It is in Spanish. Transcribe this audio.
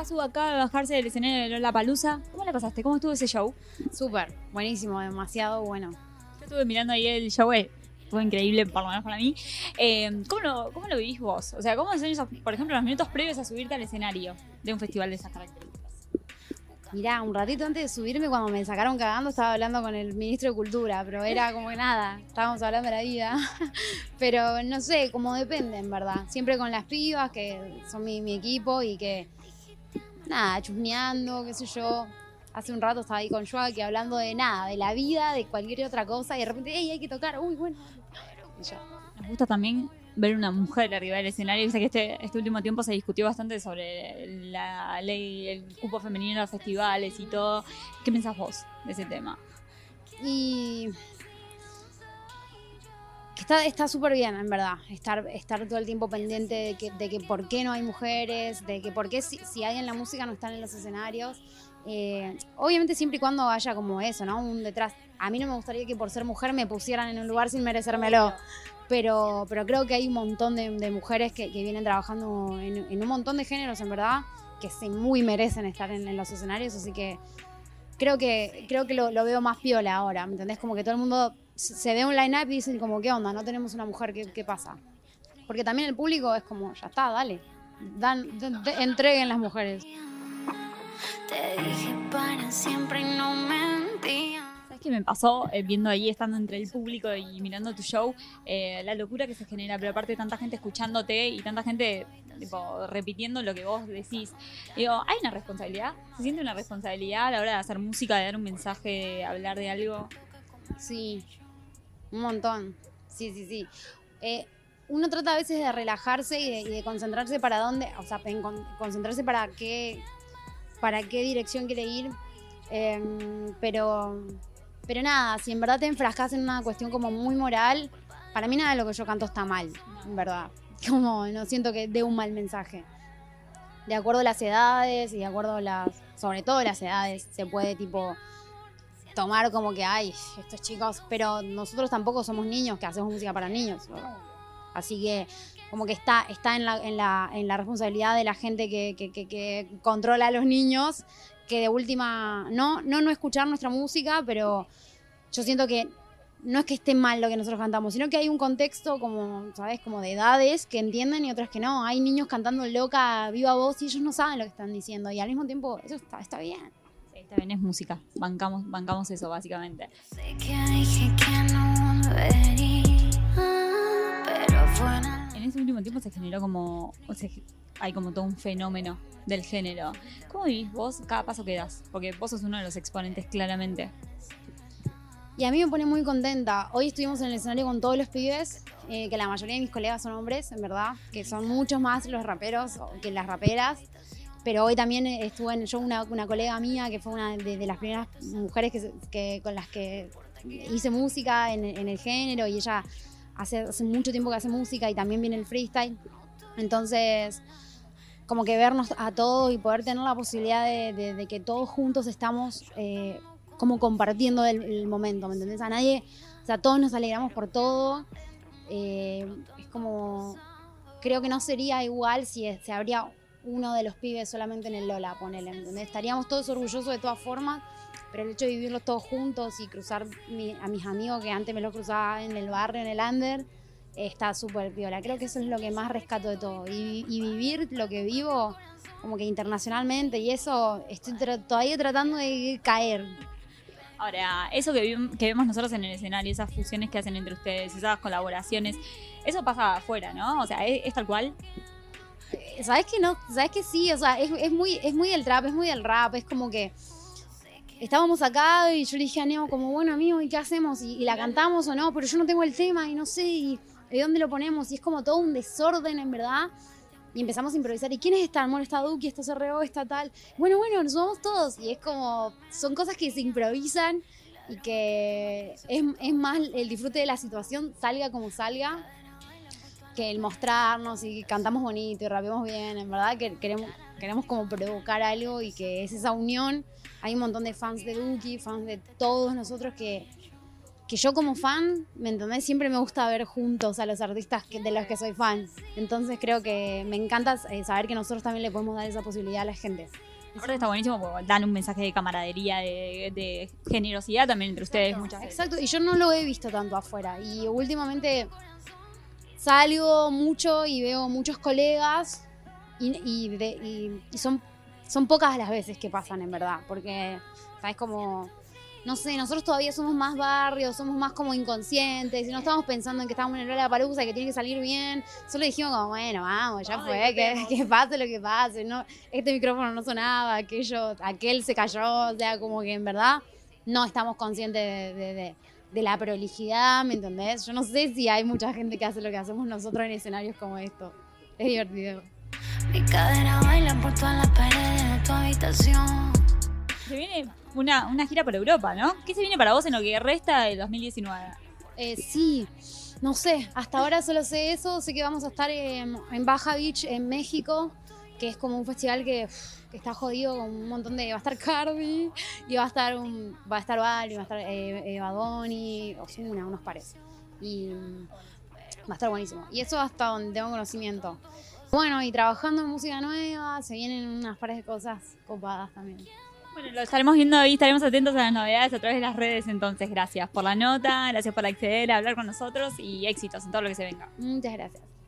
Casu acaba de bajarse del escenario de la Palusa. ¿Cómo la pasaste? ¿Cómo estuvo ese show? Súper, buenísimo, demasiado bueno. Yo estuve mirando ahí el show, eh, fue increíble, por lo menos para mí. Eh, ¿cómo, lo, ¿Cómo lo vivís vos? O sea, ¿cómo son esos, por ejemplo, los minutos previos a subirte al escenario de un festival de esas características? Mirá, un ratito antes de subirme, cuando me sacaron cagando, estaba hablando con el ministro de Cultura, pero era como que nada, estábamos hablando de la vida. pero no sé, como depende, en verdad. Siempre con las pibas, que son mi, mi equipo y que, nada, chusmeando, qué sé yo. Hace un rato estaba ahí con Joaquín hablando de nada, de la vida, de cualquier otra cosa, y de repente, ¡ey, hay que tocar! ¡Uy, bueno! Y ya. Nos gusta también ver una mujer arriba del escenario. Sé que este, este último tiempo se discutió bastante sobre la ley, el cupo femenino en los festivales y todo. ¿Qué pensás vos de ese tema? Y que está está súper bien, en verdad, estar, estar todo el tiempo pendiente de que, de que por qué no hay mujeres, de que por qué si, si hay en la música no están en los escenarios. Eh, obviamente siempre y cuando haya como eso, ¿no? Un detrás. A mí no me gustaría que por ser mujer me pusieran en un lugar sin merecérmelo. Pero, pero creo que hay un montón de, de mujeres que, que vienen trabajando en, en un montón de géneros, en verdad, que se muy merecen estar en, en los escenarios. Así que creo que, creo que lo, lo veo más piola ahora, ¿me entendés? Como que todo el mundo se ve un line-up y dicen como, ¿qué onda? No tenemos una mujer, ¿qué, qué pasa? Porque también el público es como, ya está, dale. Dan, de- de- entreguen las mujeres. Te dije para siempre y no mentía. ¿Sabes qué me pasó eh, viendo ahí, estando entre el público y mirando tu show? Eh, la locura que se genera, pero aparte tanta gente escuchándote y tanta gente tipo, repitiendo lo que vos decís. Digo, ¿hay una responsabilidad? ¿Se siente una responsabilidad a la hora de hacer música, de dar un mensaje, de hablar de algo? Sí, un montón. Sí, sí, sí. Eh, uno trata a veces de relajarse y de, y de concentrarse para dónde, o sea, en con- concentrarse para qué, para qué dirección quiere ir. Em, pero, pero nada, si en verdad te enfrascas en una cuestión como muy moral, para mí nada de lo que yo canto está mal, en verdad. Como no siento que dé un mal mensaje. De acuerdo a las edades y de acuerdo a las, sobre todo las edades, se puede tipo tomar como que, ay, estos chicos, pero nosotros tampoco somos niños que hacemos música para niños. Así que como que está, está en, la, en, la, en la responsabilidad de la gente que, que, que- que controla a los niños, que de última, no, no, no escuchar nuestra música, pero yo siento que no es que esté mal lo que nosotros cantamos, sino que hay un contexto como, ¿sabes? Como de edades que entienden y otras que no. Hay niños cantando loca, viva voz y ellos no saben lo que están diciendo. Y al mismo tiempo, eso está, está bien. Sí, está bien, es música. Bancamos, bancamos eso, básicamente. Sé que dije que no volvería, pero fue una En ese último tiempo se generó como. O sea, hay como todo un fenómeno del género. ¿Cómo vivís vos cada paso que das? Porque vos sos uno de los exponentes, claramente. Y a mí me pone muy contenta. Hoy estuvimos en el escenario con todos los pibes, eh, que la mayoría de mis colegas son hombres, en verdad, que son muchos más los raperos que las raperas. Pero hoy también estuve en yo una, una colega mía que fue una de, las primeras mujeres que, con las que hice música en, el género y ella hace, hace mucho tiempo que hace música y también viene el freestyle. Entonces, como que vernos a todos y poder tener la posibilidad de, que todos juntos estamos eh, como compartiendo el, el momento, ¿me entendés? A nadie, o sea, todos nos alegramos por todo. Eh, es como, creo que no sería igual si se habría uno de los pibes solamente en el Lola, ponele, ¿me entendés? Estaríamos todos orgullosos de todas formas, pero el hecho de vivirlos todos juntos y cruzar a mis amigos que antes me los cruzaba en el barrio, en el under, está súper piola. Creo que eso es lo que más rescato de todo. Y, vivir lo que vivo como que internacionalmente y eso, estoy todavía tratando de caer. Ahora, eso que, vemos nosotros en el escenario, esas fusiones que hacen entre ustedes, esas colaboraciones, eso pasa afuera, ¿no? O sea, es tal cual. ¿Sabes que no? ¿Sabes que sí? O sea, es, es muy, es muy del trap, es muy del rap, es como que estábamos acá y yo le dije a Neo como, bueno amigo, ¿y qué hacemos? ¿Y, y la cantamos o no? Pero yo no tengo el tema y no sé, y, ¿y dónde lo ponemos? Y es como todo un desorden, en verdad. Y empezamos a improvisar. ¿Y quiénes están? Bueno, está Duki, está CRO, está tal. Bueno, bueno, nos vamos todos. Y es como, son cosas que se improvisan y que es, es más el disfrute de la situación, salga como salga, que el mostrarnos y cantamos bonito y rapeamos bien. En verdad que queremos, queremos como provocar algo y que es esa unión. Hay un montón de fans de Duki, fans de todos nosotros que, que yo como fan, ¿me entendés? Siempre me gusta ver juntos a los artistas que- de los que soy fan. Entonces creo que me encanta eh, saber que nosotros también le podemos dar esa posibilidad a la gente. Ahora está buenísimo porque dan un mensaje de camaradería, de, de generosidad también entre ustedes muchas veces. Exacto, y yo no lo he visto tanto afuera. Y últimamente salgo mucho y veo muchos colegas y, y de- y- y son, son pocas las veces que pasan en verdad, porque, ¿sabes? Como, no sé, nosotros todavía somos más barrios, somos más como inconscientes y no estamos pensando en que estamos en el palusa y que tiene que salir bien. Solo dijimos como, bueno, vamos, ya fue, que, que pase lo que pase. No, este micrófono no sonaba, aquello, aquel se cayó, o sea, como que en verdad no estamos conscientes de, de- de- de la prolijidad, ¿me entendés? Yo no sé si hay mucha gente que hace lo que hacemos nosotros en escenarios como esto. Es divertido. Mi cadera baila por todas las paredes de tu habitación. Se viene una, una gira por Europa, ¿no? ¿Qué se viene para vos en lo que resta del 2019? Eh, sí, no sé, hasta ahora solo sé eso, sé que vamos a estar en, en Baja Beach, en México, que es como un festival que, que está jodido con un montón de... Va a estar Cardi, y va a estar un, va a estar Bali, va a estar eh, eh, Badoni, unos pares. Y mm, va a estar buenísimo. Y eso hasta donde tengo conocimiento. Bueno, y trabajando en música nueva, se vienen unas pares de cosas copadas también. Bueno, lo estaremos viendo y estaremos atentos a las novedades a través de las redes. Entonces, gracias por la nota, gracias por acceder a hablar con nosotros y éxitos en todo lo que se venga. Muchas gracias.